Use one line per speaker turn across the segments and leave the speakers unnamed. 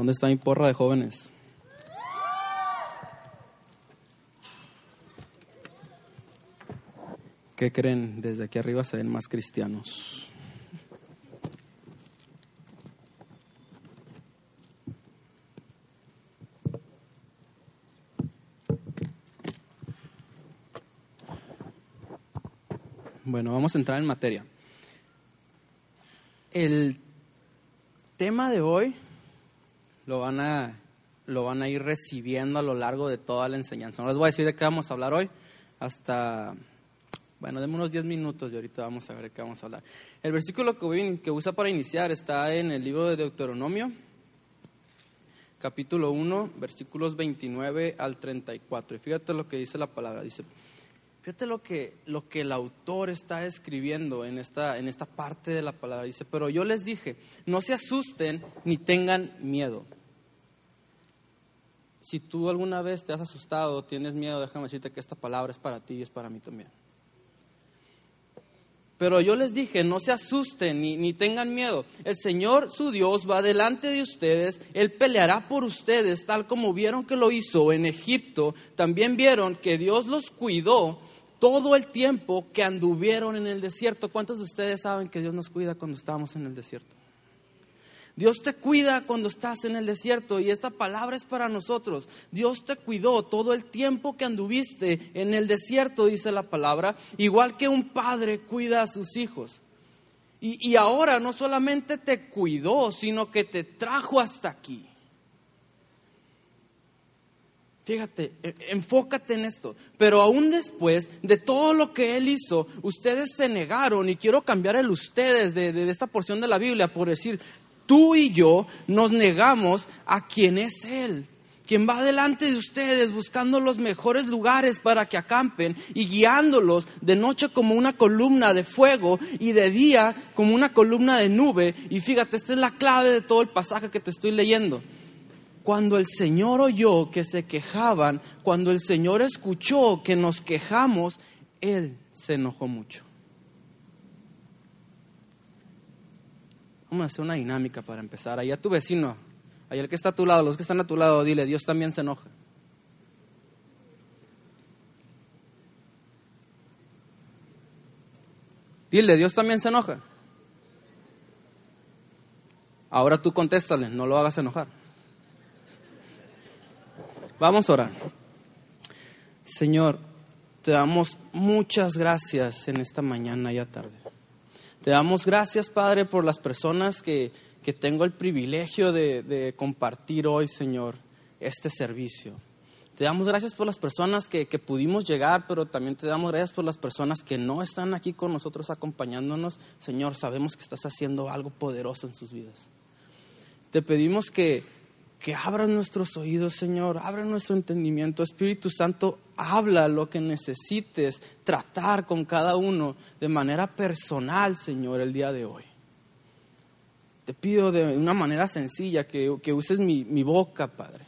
¿Dónde está mi porra de jóvenes? ¿Qué creen? Desde aquí arriba se ven más cristianos. Bueno, vamos a entrar en materia. El tema de hoy lo van a, lo van a ir recibiendo a lo largo de toda la enseñanza. No les voy a decir de qué vamos a hablar hoy, hasta, bueno, denme unos 10 minutos y ahorita vamos a ver de qué vamos a hablar. El versículo que, que usa para iniciar está en el libro de Deuteronomio, capítulo 1, versículos 29 al 34. Y fíjate lo que dice la palabra, dice... Fíjate lo que, lo que el autor está escribiendo en esta, en esta parte de la palabra. Dice, pero yo les dije, no se asusten ni tengan miedo. Si tú alguna vez te has asustado, tienes miedo, déjame decirte que esta palabra es para ti y es para mí también. Pero yo les dije, no se asusten ni, ni, tengan miedo. El Señor su Dios va delante de ustedes, Él peleará por ustedes, tal como vieron que lo hizo en Egipto. También vieron que Dios los cuidó todo el tiempo que anduvieron en el desierto. ¿Cuántos de ustedes saben que Dios nos cuida cuando estamos en el desierto? Dios te cuida cuando estás en el desierto y esta palabra es para nosotros. Dios te cuidó todo el tiempo que anduviste en el desierto, dice la palabra, igual que un padre cuida a sus hijos. Y, y ahora no solamente te cuidó, sino que te trajo hasta aquí. Fíjate, e, enfócate en esto. Pero aún después de todo lo que Él hizo, ustedes se negaron, y quiero cambiar el ustedes de, esta porción de la Biblia por decir, tú y yo nos negamos a quien es Él quien va delante de ustedes buscando los mejores lugares para que acampen y guiándolos de noche como una columna de fuego y de día como una columna de nube. Y fíjate, esta es la clave de todo el pasaje que te estoy leyendo. Cuando el Señor oyó que se quejaban, cuando el Señor escuchó que nos quejamos, Él se enojó mucho. Vamos a hacer una dinámica para empezar. Allá tu vecino, allá el que está a tu lado, los que están a tu lado, dile, Dios también se enoja. Dile, Dios también se enoja. Ahora tú contéstale, no lo hagas enojar. Vamos a orar. Señor, te damos muchas gracias en esta mañana y tarde. Te damos gracias, Padre, por las personas que, que tengo el privilegio de, de, compartir hoy, Señor, este servicio. Te damos gracias por las personas que, que pudimos llegar, pero también te damos gracias por las personas que no están aquí con nosotros acompañándonos. Señor, sabemos que estás haciendo algo poderoso en sus vidas. Te pedimos que, que abran nuestros oídos, Señor, abra nuestro entendimiento. Espíritu Santo, habla lo que necesites tratar con cada uno de manera personal, Señor, el día de hoy. Te pido de una manera sencilla que, uses mi boca, Padre,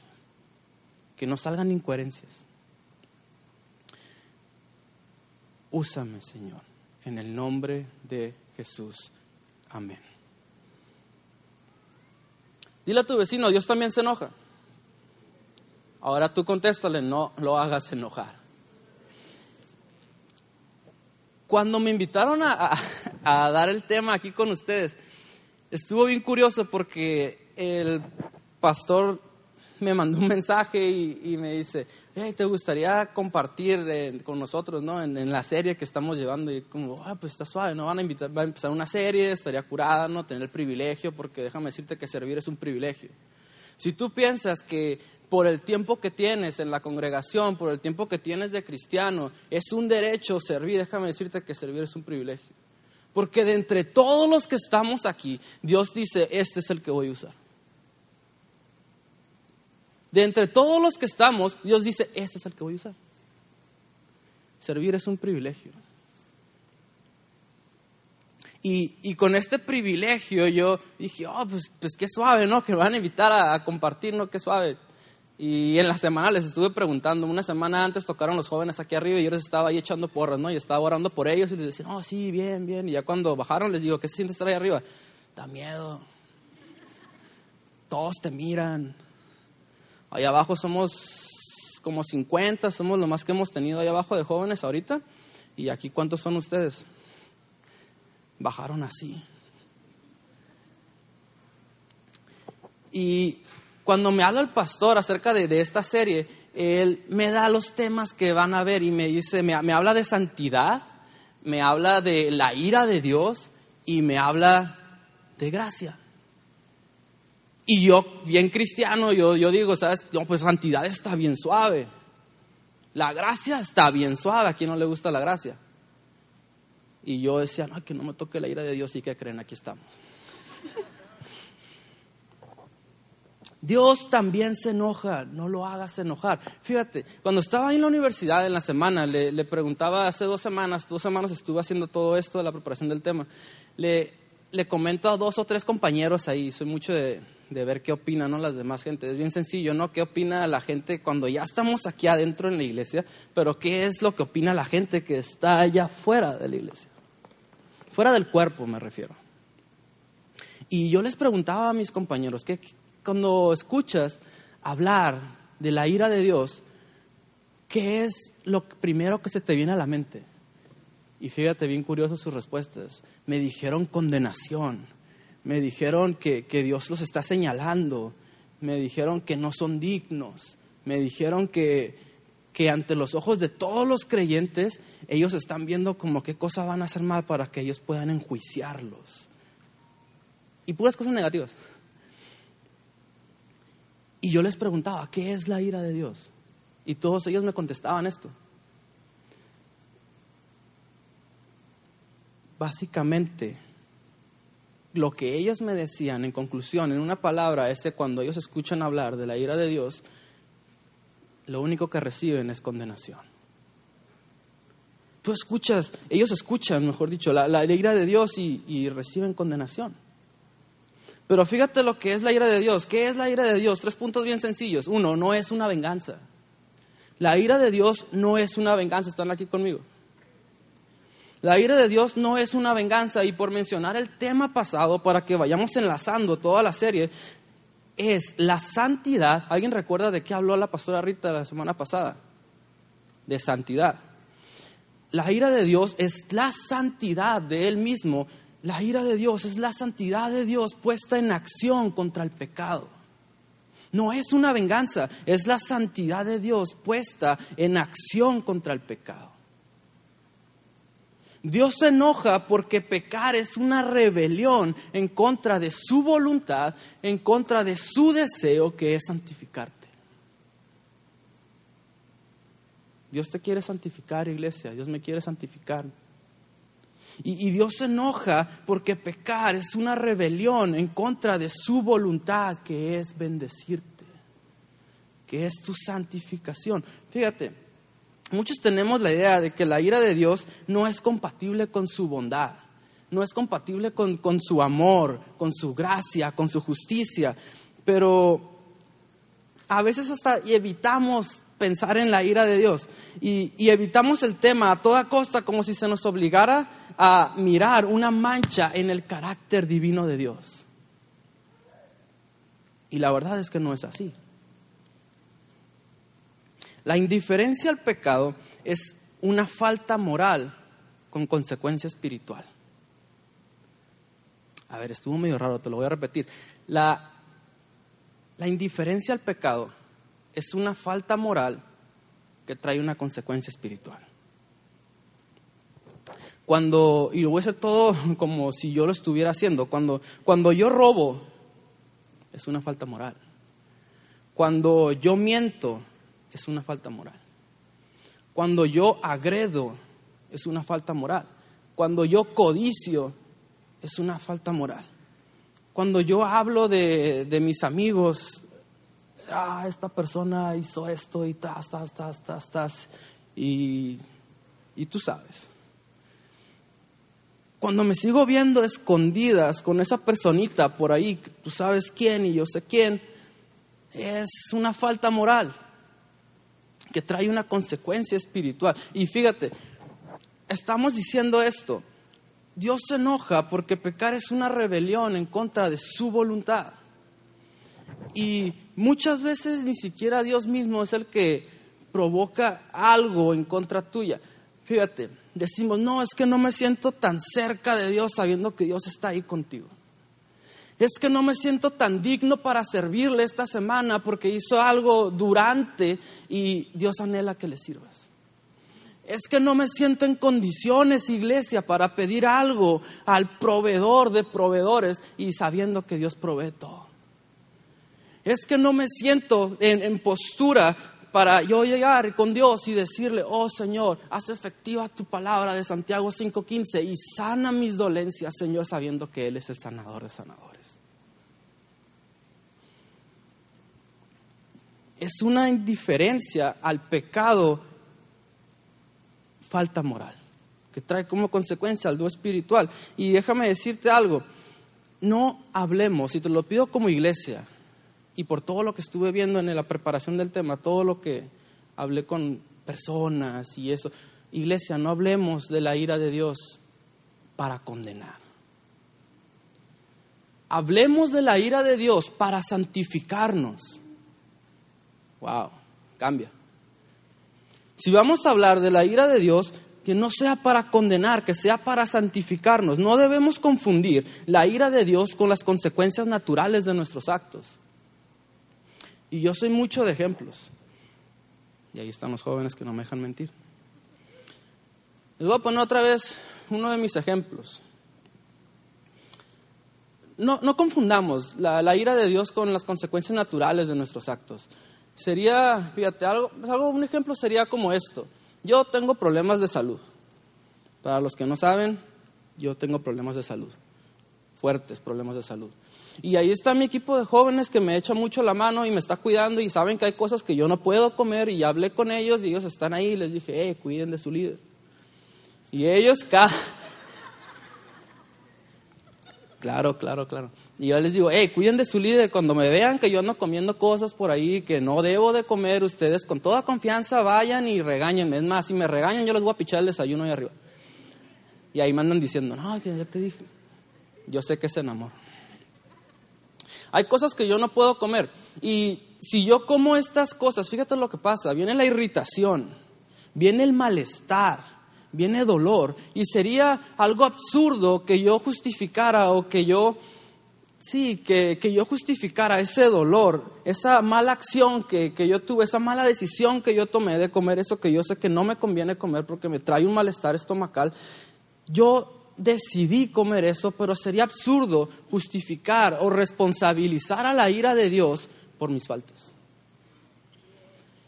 que no salgan incoherencias. Úsame, Señor, en el nombre de Jesús. Amén. Dile a tu vecino, Dios también se enoja. Ahora tú contéstale, no lo hagas enojar. Cuando me invitaron a, dar el tema aquí con ustedes, estuvo bien curioso porque el pastor me mandó un mensaje y me dice, ¿te gustaría compartir eh, con nosotros ¿no? En, la serie que estamos llevando? Y como, ah, pues está suave, ¿no? Van a, invitar, va a empezar una serie, estaría curada, ¿no? Tener el privilegio, porque déjame decirte que servir es un privilegio. Si tú piensas que por el tiempo que tienes en la congregación, por el tiempo que tienes de cristiano, es un derecho servir, déjame decirte que servir es un privilegio. Porque de entre todos los que estamos aquí, Dios dice, este es el que voy a usar de entre todos los que estamos, Dios dice, este es el que voy a usar. Servir es un privilegio. Y, con este privilegio yo dije, oh, pues, pues qué suave, ¿no? Que me van a invitar a, compartir, ¿no? Qué suave. Y en la semana les estuve preguntando, una semana antes tocaron los jóvenes aquí arriba y yo les estaba ahí echando porras, ¿no? Y estaba orando por ellos y les decía, oh, sí, bien, bien. Y ya cuando bajaron les digo, ¿qué se siente estar ahí arriba? Da miedo todos te miran. Allá abajo somos como 50, somos lo más que hemos tenido allá abajo de jóvenes ahorita. ¿Y aquí cuántos son ustedes? Bajaron así. Y cuando me habla el pastor acerca de, esta serie, él me da los temas que van a ver y me dice, me, me habla de santidad, me habla de la ira de Dios y me habla de gracia. Y yo, bien cristiano, yo, yo digo, ¿sabes? No, pues santidad está bien suave. La gracia está bien suave. ¿A quién no le gusta la gracia? Y yo decía, no, que no me toque la ira de Dios y que creen, aquí estamos. Dios también se enoja, no lo hagas enojar. Fíjate, cuando estaba ahí en la universidad en la semana, le, le, preguntaba hace dos semanas, dos semanas estuve haciendo todo esto de la preparación del tema, le, le comento a dos o tres compañeros ahí, soy mucho de, de ver qué opinan ¿no? las demás gente. Es bien sencillo, ¿no? ¿Qué opina la gente cuando ya estamos aquí adentro en la iglesia? Pero ¿qué es lo que opina la gente que está allá fuera de la iglesia? Fuera del cuerpo me refiero. Y yo les preguntaba a mis compañeros que cuando escuchas hablar de la ira de Dios, ¿qué es lo primero que se te viene a la mente? Y fíjate bien curioso sus respuestas. Me dijeron condenación me dijeron que, Dios los está señalando, me dijeron que no son dignos, me dijeron que, que ante los ojos de todos los creyentes ellos están viendo como qué cosa van a hacer mal para que ellos puedan enjuiciarlos. Y puras cosas negativas. Y yo les preguntaba, ¿qué es la ira de Dios? Y todos ellos me contestaban esto. Básicamente, lo que ellos me decían, en conclusión, en una palabra, es que cuando ellos escuchan hablar de la ira de Dios, lo único que reciben es condenación. Tú escuchas, ellos escuchan, mejor dicho, la, ira de Dios y, y reciben condenación. Pero fíjate lo que es la ira de Dios. ¿Qué es la ira de Dios? Tres puntos bien sencillos. Uno, no es una venganza. La ira de Dios no es una venganza. ¿Están aquí conmigo? La ira de Dios no es una venganza y por mencionar el tema pasado para que vayamos enlazando toda la serie, es la santidad. ¿Alguien recuerda de qué habló la pastora Rita la semana pasada? De santidad. La ira de Dios es la santidad de Él mismo. La ira de Dios es la santidad de Dios puesta en acción contra el pecado. No es una venganza, es la santidad de Dios puesta en acción contra el pecado. Dios se enoja porque pecar es una rebelión en contra de su voluntad, en contra de su deseo que es santificarte. Dios te quiere santificar, iglesia. Dios me quiere santificar. Y, y, Dios se enoja porque pecar es una rebelión en contra de su voluntad, que es bendecirte, que es tu santificación. Fíjate, Muchos tenemos la idea de que la ira de Dios no es compatible con su bondad, no es compatible con, su amor, con su gracia, con su justicia, pero a veces hasta evitamos pensar en la ira de Dios y, evitamos el tema a toda costa como si se nos obligara a mirar una mancha en el carácter divino de Dios. Y la verdad es que no es así. La indiferencia al pecado es una falta moral con consecuencia espiritual. A ver, estuvo medio raro, te lo voy a repetir. La, la indiferencia al pecado es una falta moral que trae una consecuencia espiritual. Cuando, y lo voy a hacer todo como si yo lo estuviera haciendo, cuando, cuando yo robo, es una falta moral. Cuando yo miento, es una falta moral. Cuando yo agredo, es una falta moral. Cuando yo codicio, es una falta moral. Cuando yo hablo de, mis amigos, ah, esta persona hizo esto y tas, tas, tas, tas, tas, y, y tú sabes. Cuando me sigo viendo escondidas con esa personita por ahí, tú sabes quién y yo sé quién, es una falta moral que trae una consecuencia espiritual. Y fíjate, estamos diciendo esto. Dios se enoja porque pecar es una rebelión en contra de su voluntad. Y muchas veces ni siquiera Dios mismo es el que provoca algo en contra tuya. Fíjate, decimos, no, es que no me siento tan cerca de Dios sabiendo que Dios está ahí contigo. Es que no me siento tan digno para servirle esta semana porque hizo algo durante y Dios anhela que le sirvas. Es que no me siento en condiciones, iglesia, para pedir algo al proveedor de proveedores y sabiendo que Dios provee todo. Es que no me siento en, postura para yo llegar con Dios y decirle, oh Señor, haz efectiva tu palabra de Santiago 5:15 y sana mis dolencias, Señor, sabiendo que Él es el sanador de sanadores. Es una indiferencia al pecado falta moral, que trae como consecuencia al do espiritual. Y déjame decirte algo, no hablemos, y te lo pido como iglesia, y por todo lo que estuve viendo en la preparación del tema, todo lo que hablé con personas y eso, iglesia, no hablemos de la ira de Dios para condenar. Hablemos de la ira de Dios para santificarnos. Wow, cambia. Si vamos a hablar de la ira de Dios, que no sea para condenar, que sea para santificarnos. No debemos confundir la ira de Dios con las consecuencias naturales de nuestros actos. Y yo soy mucho de ejemplos. Y ahí están los jóvenes que no me dejan mentir. Les voy a poner otra vez uno de mis ejemplos. No, confundamos la ira de Dios con las consecuencias naturales de nuestros actos sería, fíjate, algo, un ejemplo sería como esto. Yo tengo problemas de salud. Para los que no saben, yo tengo problemas de salud, fuertes problemas de salud. Y ahí está mi equipo de jóvenes que me echa mucho la mano y me está cuidando y saben que hay cosas que yo no puedo comer y hablé con ellos y ellos están ahí y les dije, eh, cuiden de su líder. Y ellos cada... Claro, claro, claro. Y yo les digo, hey, cuiden de su líder. Cuando me vean que yo ando comiendo cosas por ahí que no debo de comer, ustedes con toda confianza vayan y regáñenme. Es más, si me regañan, yo les voy a pichar el desayuno ahí arriba. Y ahí me andan diciendo, no, ya te dije. Yo sé que es enamor. Hay cosas que yo no puedo comer. Y si yo como estas cosas, fíjate lo que pasa. Viene la irritación, viene el malestar, viene dolor. Y sería algo absurdo que yo justificara o que yo Sí, que, yo justificara ese dolor, esa mala acción que, que, yo tuve, esa mala decisión que yo tomé de comer eso que yo sé que no me conviene comer porque me trae un malestar estomacal. Yo decidí comer eso, pero sería absurdo justificar o responsabilizar a la ira de Dios por mis faltas.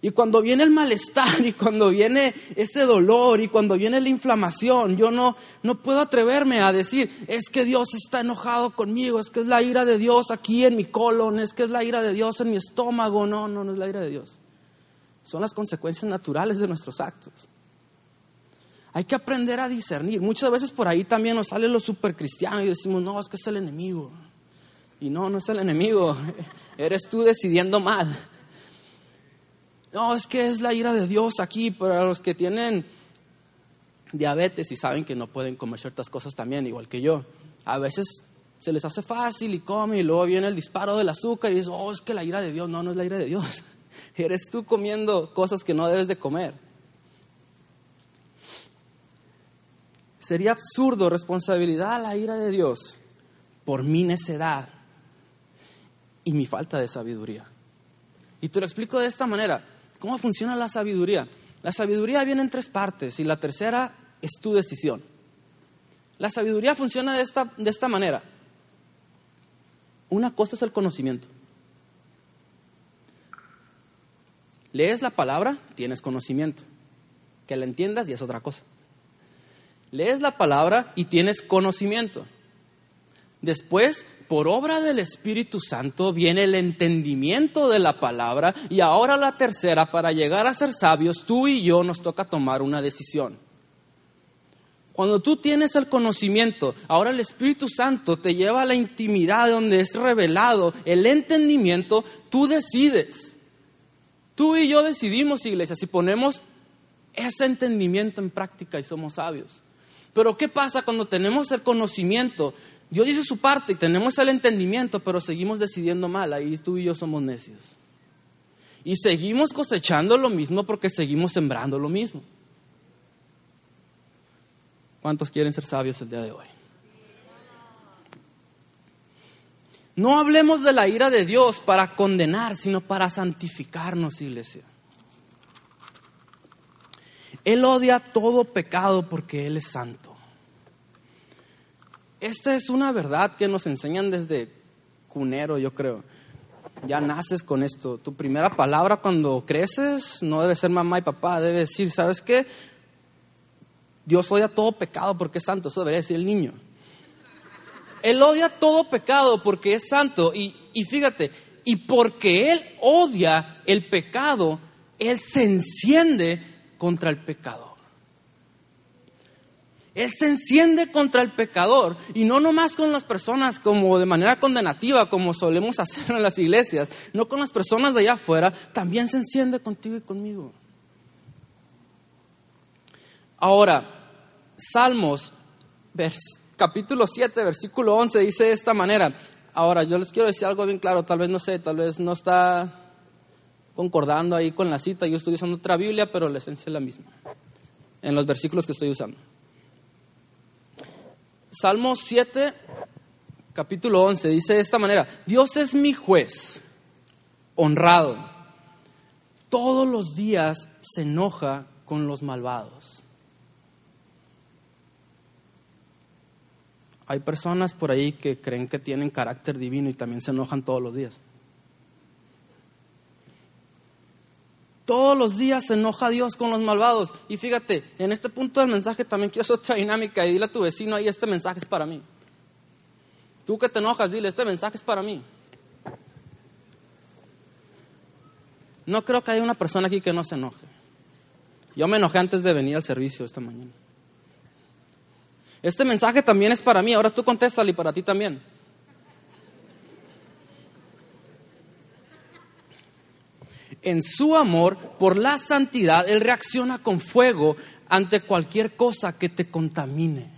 Y cuando viene el malestar y cuando viene ese dolor y cuando viene la inflamación, yo no, no puedo atreverme a decir, es que Dios está enojado conmigo, es que es la ira de Dios aquí en mi colon, es que es la ira de Dios en mi estómago. No, no, no es la ira de Dios. Son las consecuencias naturales de nuestros actos. Hay que aprender a discernir. Muchas veces por ahí también nos sale lo supercristiano y decimos, no, es que es el enemigo. Y no, no es el enemigo. Eres tú decidiendo mal. No, es que es la ira de Dios aquí para los que tienen diabetes y saben que no pueden comer ciertas cosas también, igual que yo. A veces se les hace fácil y comen y luego viene el disparo del azúcar y dices, oh, es que la ira de Dios, no, no es la ira de Dios. Eres tú comiendo cosas que no debes de comer. Sería absurdo responsabilidad a la ira de Dios por mi necedad y mi falta de sabiduría. Y te lo explico de esta manera. ¿Cómo funciona la sabiduría? La sabiduría viene en tres partes y la tercera es tu decisión. La sabiduría funciona de esta, de esta manera. Una cosa es el conocimiento. Lees la palabra, tienes conocimiento. Que la entiendas y es otra cosa. Lees la palabra y tienes conocimiento. Después por obra del Espíritu Santo viene el entendimiento de la palabra y ahora la tercera, para llegar a ser sabios, tú y yo nos toca tomar una decisión. Cuando tú tienes el conocimiento, ahora el Espíritu Santo te lleva a la intimidad donde es revelado el entendimiento, tú decides. Tú y yo decidimos, iglesia, si ponemos ese entendimiento en práctica y somos sabios. Pero ¿qué pasa cuando tenemos el conocimiento Dios dice su parte y tenemos el entendimiento, pero seguimos decidiendo mal. Ahí tú y yo somos necios. Y seguimos cosechando lo mismo porque seguimos sembrando lo mismo. ¿Cuántos quieren ser sabios el día de hoy? No hablemos de la ira de Dios para condenar, sino para santificarnos, iglesia. Él odia todo pecado porque Él es santo. Esta es una verdad que nos enseñan desde cunero, yo creo. Ya naces con esto. Tu primera palabra cuando creces no debe ser mamá y papá, debe decir, ¿sabes qué? Dios odia todo pecado porque es santo, eso debería decir el niño. Él odia todo pecado porque es santo y, y fíjate, y porque Él odia el pecado, Él se enciende contra el pecador. Él se enciende contra el pecador y no nomás con las personas como de manera condenativa, como solemos hacer en las iglesias, no con las personas de allá afuera, también se enciende contigo y conmigo. Ahora, Salmos, capítulo 7, versículo 11, dice de esta manera. Ahora, yo les quiero decir algo bien claro, tal vez no sé, tal vez no está concordando ahí con la cita, yo estoy usando otra Biblia, pero la esencia es la misma, en los versículos que estoy usando. Salmo 7, capítulo 11, dice de esta manera, Dios es mi juez, honrado. Todos los días se enoja con los malvados. Hay personas por ahí que creen que tienen carácter divino y también se enojan todos los días. Todos los días se enoja Dios con los malvados. Y fíjate, en este punto del mensaje también quiero hacer otra dinámica y dile a tu vecino ahí, este mensaje es para mí. Tú que te enojas, dile, este mensaje es para mí. No creo que haya una persona aquí que no se enoje. Yo me enojé antes de venir al servicio esta mañana. Este mensaje también es para mí, ahora tú contéstale y para ti también. En su amor por la santidad, Él reacciona con fuego ante cualquier cosa que te contamine.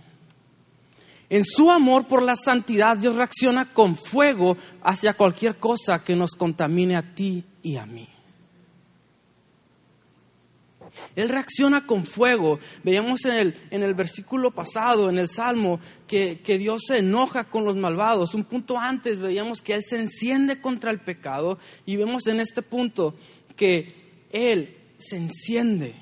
En su amor por la santidad, Dios reacciona con fuego hacia cualquier cosa que nos contamine a ti y a mí. Él reacciona con fuego. Veíamos en el, en el versículo pasado, en el Salmo, que, que, Dios se enoja con los malvados. Un punto antes veíamos que Él se enciende contra el pecado y vemos en este punto que Él se enciende.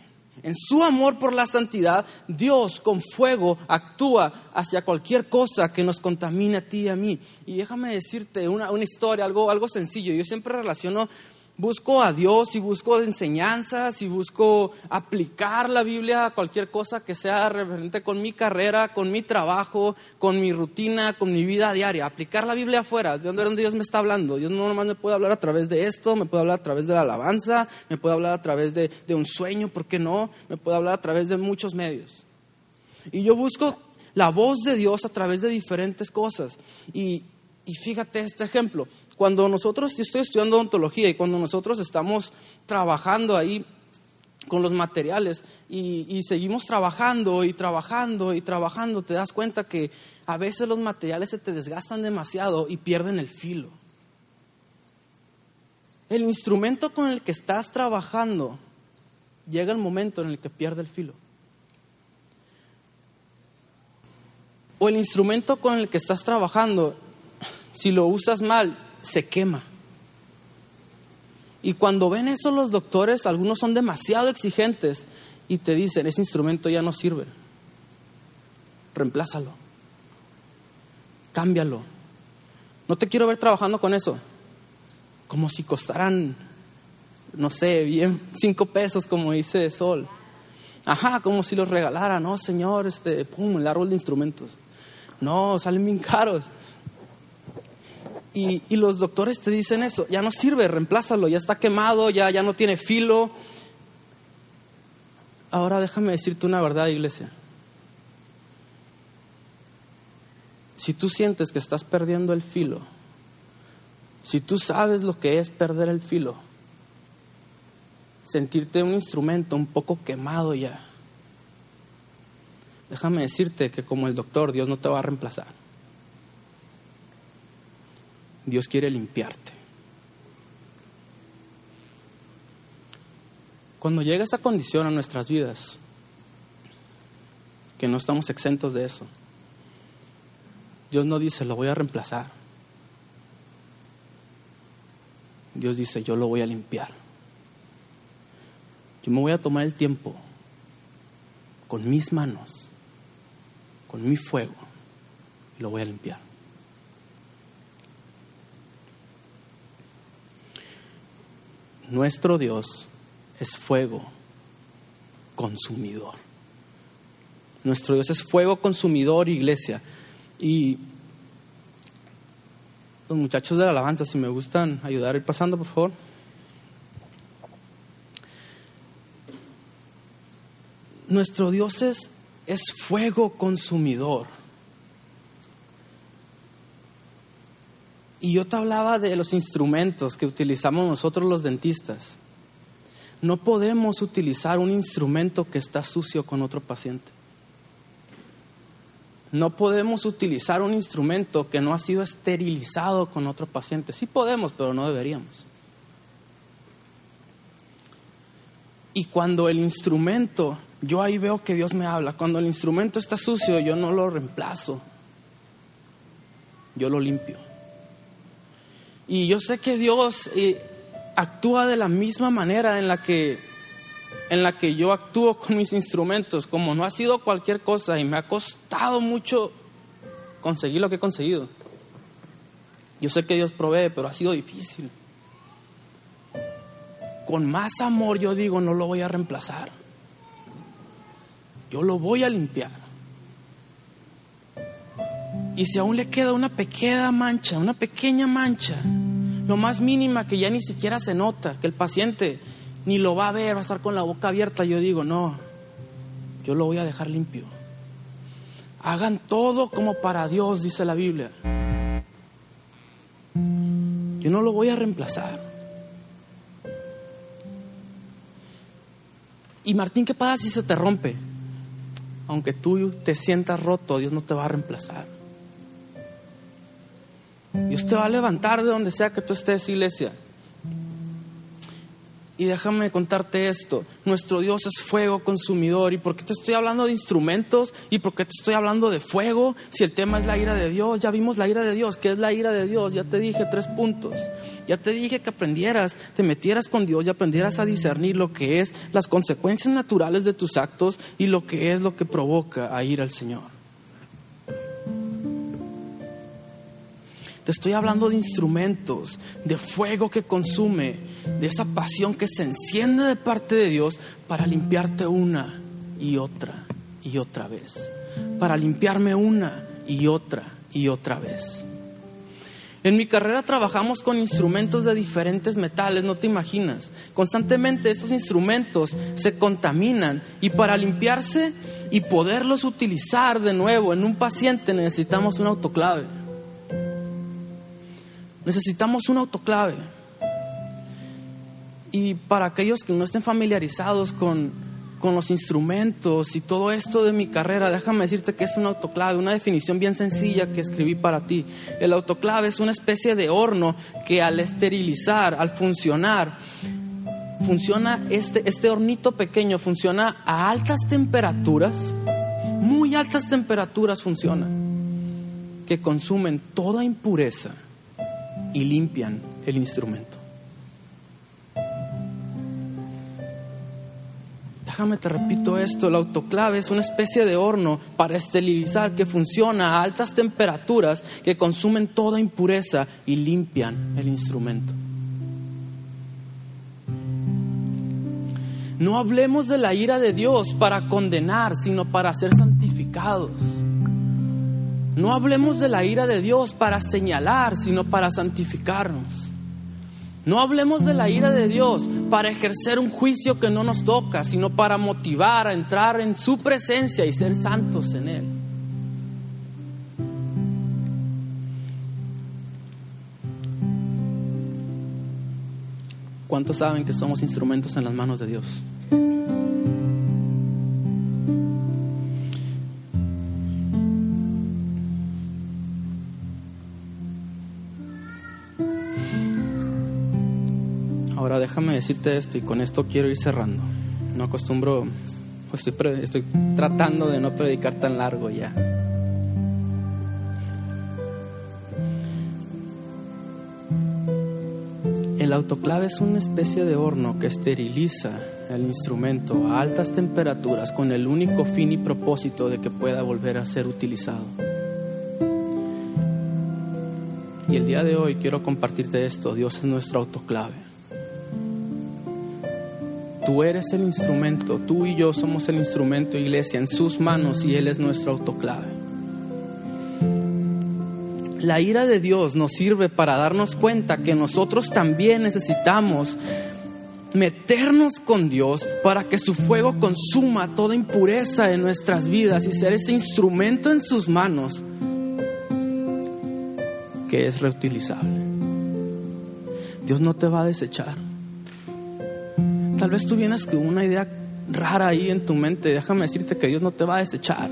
En su amor por la santidad, Dios con fuego actúa hacia cualquier cosa que nos contamine a ti y a mí. Y déjame decirte una, una historia, algo, algo sencillo. Yo siempre relaciono busco a Dios y busco enseñanzas y busco aplicar la Biblia a cualquier cosa que sea referente con mi carrera, con mi trabajo, con mi rutina, con mi vida diaria. Aplicar la Biblia afuera, de donde Dios me está hablando. Dios no nomás me puede hablar a través de esto, me puede hablar a través de la alabanza, me puede hablar a través de, de un sueño, ¿por qué no? Me puede hablar a través de muchos medios. Y yo busco la voz de Dios a través de diferentes cosas. Y, y fíjate este ejemplo, cuando nosotros, yo estoy estudiando ontología y cuando nosotros estamos trabajando ahí con los materiales y, y, seguimos trabajando y trabajando y trabajando, te das cuenta que a veces los materiales se te desgastan demasiado y pierden el filo. El instrumento con el que estás trabajando llega el momento en el que pierde el filo. O el instrumento con el que estás trabajando si lo usas mal, se quema. Y cuando ven eso los doctores, algunos son demasiado exigentes y te dicen, ese instrumento ya no sirve. Reemplázalo. Cámbialo. No te quiero ver trabajando con eso. Como si costaran, no sé, bien, cinco pesos, como dice Sol. Ajá, como si los regalara, no, señor, este, pum, el árbol de instrumentos. No, salen bien caros. Y, los doctores te dicen eso, ya no sirve, reemplázalo, ya está quemado, ya, ya no tiene filo. Ahora déjame decirte una verdad, iglesia. Si tú sientes que estás perdiendo el filo, si tú sabes lo que es perder el filo, sentirte un instrumento un poco quemado ya, déjame decirte que como el doctor, Dios no te va a reemplazar. Dios quiere limpiarte. Cuando llega esa condición a nuestras vidas, que no estamos exentos de eso, Dios no dice, lo voy a reemplazar. Dios dice, yo lo voy a limpiar. Yo me voy a tomar el tiempo con mis manos, con mi fuego, y lo voy a limpiar. Nuestro Dios es fuego consumidor. Nuestro Dios es fuego consumidor, iglesia. Y los muchachos de la alabanza, si me gustan ayudar a ir pasando, por favor. Nuestro Dios es, es fuego consumidor. Y yo te hablaba de los instrumentos que utilizamos nosotros los dentistas. No podemos utilizar un instrumento que está sucio con otro paciente. No podemos utilizar un instrumento que no ha sido esterilizado con otro paciente. Sí podemos, pero no deberíamos. Y cuando el instrumento, yo ahí veo que Dios me habla, cuando el instrumento está sucio, yo no lo reemplazo, yo lo limpio. Y yo sé que Dios eh, actúa de la misma manera en la que en la que yo actúo con mis instrumentos, como no ha sido cualquier cosa y me ha costado mucho conseguir lo que he conseguido. Yo sé que Dios provee, pero ha sido difícil. Con más amor yo digo, no lo voy a reemplazar. Yo lo voy a limpiar. Y si aún le queda una pequeña mancha, una pequeña mancha, lo más mínima que ya ni siquiera se nota, que el paciente ni lo va a ver, va a estar con la boca abierta. Yo digo, no, yo lo voy a dejar limpio. Hagan todo como para Dios, dice la Biblia. Yo no lo voy a reemplazar. Y Martín, ¿qué pasa si se te rompe? Aunque tú te sientas roto, Dios no te va a reemplazar. Dios te va a levantar de donde sea que tú estés, iglesia. Y déjame contarte esto, nuestro Dios es fuego consumidor. ¿Y por qué te estoy hablando de instrumentos? ¿Y por qué te estoy hablando de fuego? Si el tema es la ira de Dios, ya vimos la ira de Dios. ¿Qué es la ira de Dios? Ya te dije tres puntos. Ya te dije que aprendieras, te metieras con Dios y aprendieras a discernir lo que es las consecuencias naturales de tus actos y lo que es lo que provoca a ir al Señor. Te estoy hablando de instrumentos, de fuego que consume, de esa pasión que se enciende de parte de Dios para limpiarte una y otra y otra vez. Para limpiarme una y otra y otra vez. En mi carrera trabajamos con instrumentos de diferentes metales, no te imaginas. Constantemente estos instrumentos se contaminan y para limpiarse y poderlos utilizar de nuevo en un paciente necesitamos un autoclave. Necesitamos un autoclave. Y para aquellos que no estén familiarizados con, con los instrumentos y todo esto de mi carrera, déjame decirte que es un autoclave, una definición bien sencilla que escribí para ti. El autoclave es una especie de horno que al esterilizar, al funcionar, funciona, este, este hornito pequeño funciona a altas temperaturas, muy altas temperaturas funciona, que consumen toda impureza y limpian el instrumento. Déjame te repito esto, el autoclave es una especie de horno para esterilizar que funciona a altas temperaturas que consumen toda impureza y limpian el instrumento. No hablemos de la ira de Dios para condenar, sino para ser santificados. No hablemos de la ira de Dios para señalar, sino para santificarnos. No hablemos de la ira de Dios para ejercer un juicio que no nos toca, sino para motivar a entrar en su presencia y ser santos en Él. ¿Cuántos saben que somos instrumentos en las manos de Dios? Ahora déjame decirte esto y con esto quiero ir cerrando. No acostumbro, estoy, estoy tratando de no predicar tan largo ya. El autoclave es una especie de horno que esteriliza el instrumento a altas temperaturas con el único fin y propósito de que pueda volver a ser utilizado. Y el día de hoy quiero compartirte esto. Dios es nuestro autoclave. Tú eres el instrumento, tú y yo somos el instrumento, iglesia, en sus manos y Él es nuestro autoclave. La ira de Dios nos sirve para darnos cuenta que nosotros también necesitamos meternos con Dios para que su fuego consuma toda impureza en nuestras vidas y ser ese instrumento en sus manos que es reutilizable. Dios no te va a desechar. Tal vez tú vienes con una idea rara ahí en tu mente. Déjame decirte que Dios no te va a desechar.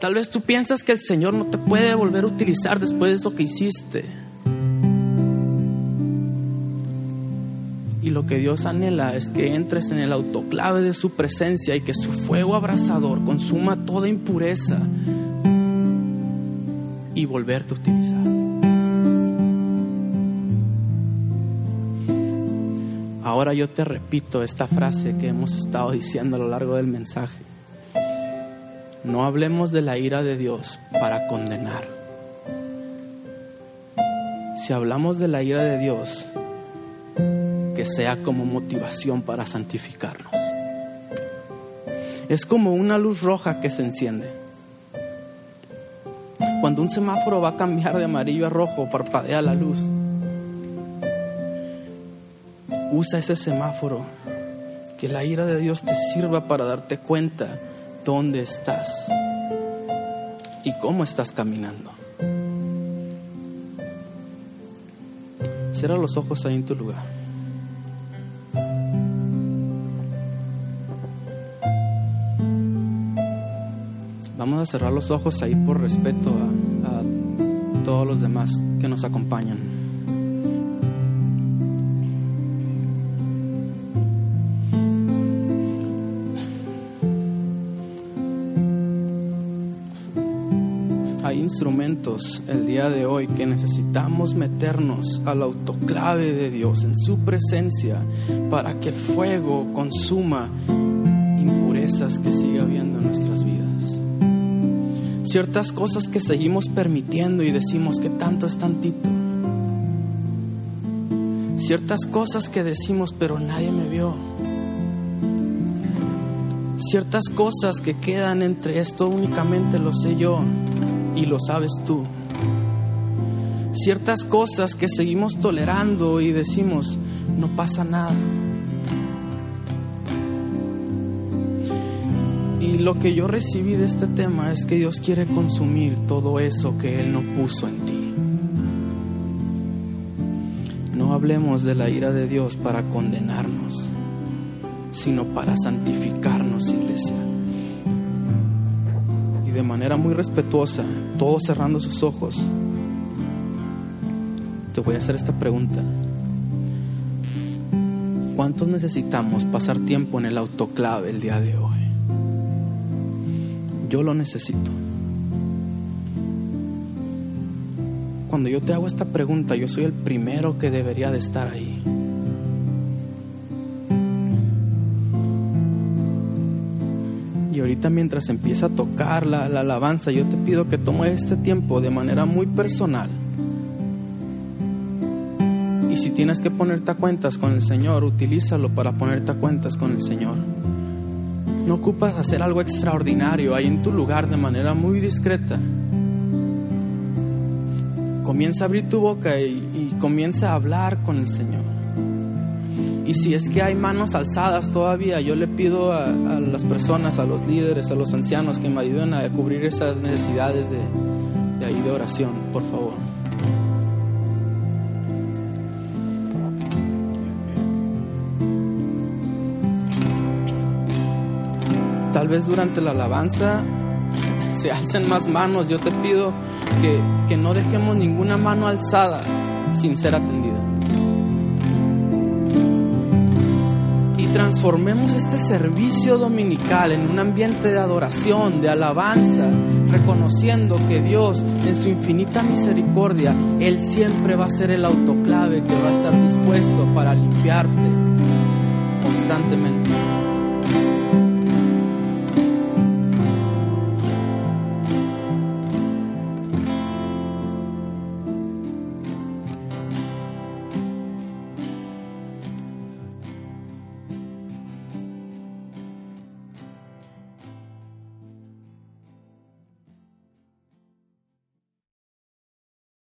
Tal vez tú piensas que el Señor no te puede volver a utilizar después de eso que hiciste. Y lo que Dios anhela es que entres en el autoclave de su presencia y que su fuego abrasador consuma toda impureza y volverte a utilizar. Ahora yo te repito esta frase que hemos estado diciendo a lo largo del mensaje. No hablemos de la ira de Dios para condenar. Si hablamos de la ira de Dios, que sea como motivación para santificarnos. Es como una luz roja que se enciende. Cuando un semáforo va a cambiar de amarillo a rojo, parpadea la luz Usa ese semáforo. Que la ira de Dios te sirva para darte cuenta dónde estás y cómo estás caminando. Cierra los ojos ahí en tu lugar. Vamos a cerrar los ojos ahí por respeto a, a todos los demás que nos acompañan. El día de hoy que necesitamos meternos al autoclave de Dios, en su presencia, para que el fuego consuma impurezas que sigue habiendo en nuestras vidas. Ciertas cosas que seguimos permitiendo y decimos que tanto es tantito. Ciertas cosas que decimos pero nadie me vio ciertas cosas que quedan entre esto únicamente lo sé yo y lo sabes tú. Ciertas cosas que seguimos tolerando y decimos, no pasa nada. Y lo que yo recibí de este tema es que Dios quiere consumir todo eso que Él no puso en ti. No hablemos de la ira de Dios para condenarnos, sino para santificarnos, iglesia manera muy respetuosa, todos cerrando sus ojos, te voy a hacer esta pregunta. ¿Cuántos necesitamos pasar tiempo en el autoclave el día de hoy? Yo lo necesito. Cuando yo te hago esta pregunta, yo soy el primero que debería de estar ahí. Ahorita mientras empieza a tocar la, alabanza, yo te pido que tomes este tiempo de manera muy personal. Y si tienes que ponerte a cuentas con el Señor, utilízalo para ponerte a cuentas con el Señor. No ocupas hacer algo extraordinario ahí en tu lugar de manera muy discreta. Comienza a abrir tu boca y, comienza a hablar con el Señor. Y si es que hay manos alzadas todavía, yo le pido a, las personas, a los líderes, a los ancianos que me ayuden a cubrir esas necesidades de, de de oración, por favor. Tal vez durante la alabanza se alcen más manos. Yo te pido que, que no dejemos ninguna mano alzada sin ser atendida. Transformemos este servicio dominical en un ambiente de adoración, de alabanza, reconociendo que Dios en su infinita misericordia, Él siempre va a ser el autoclave que va a estar dispuesto para limpiarte constantemente.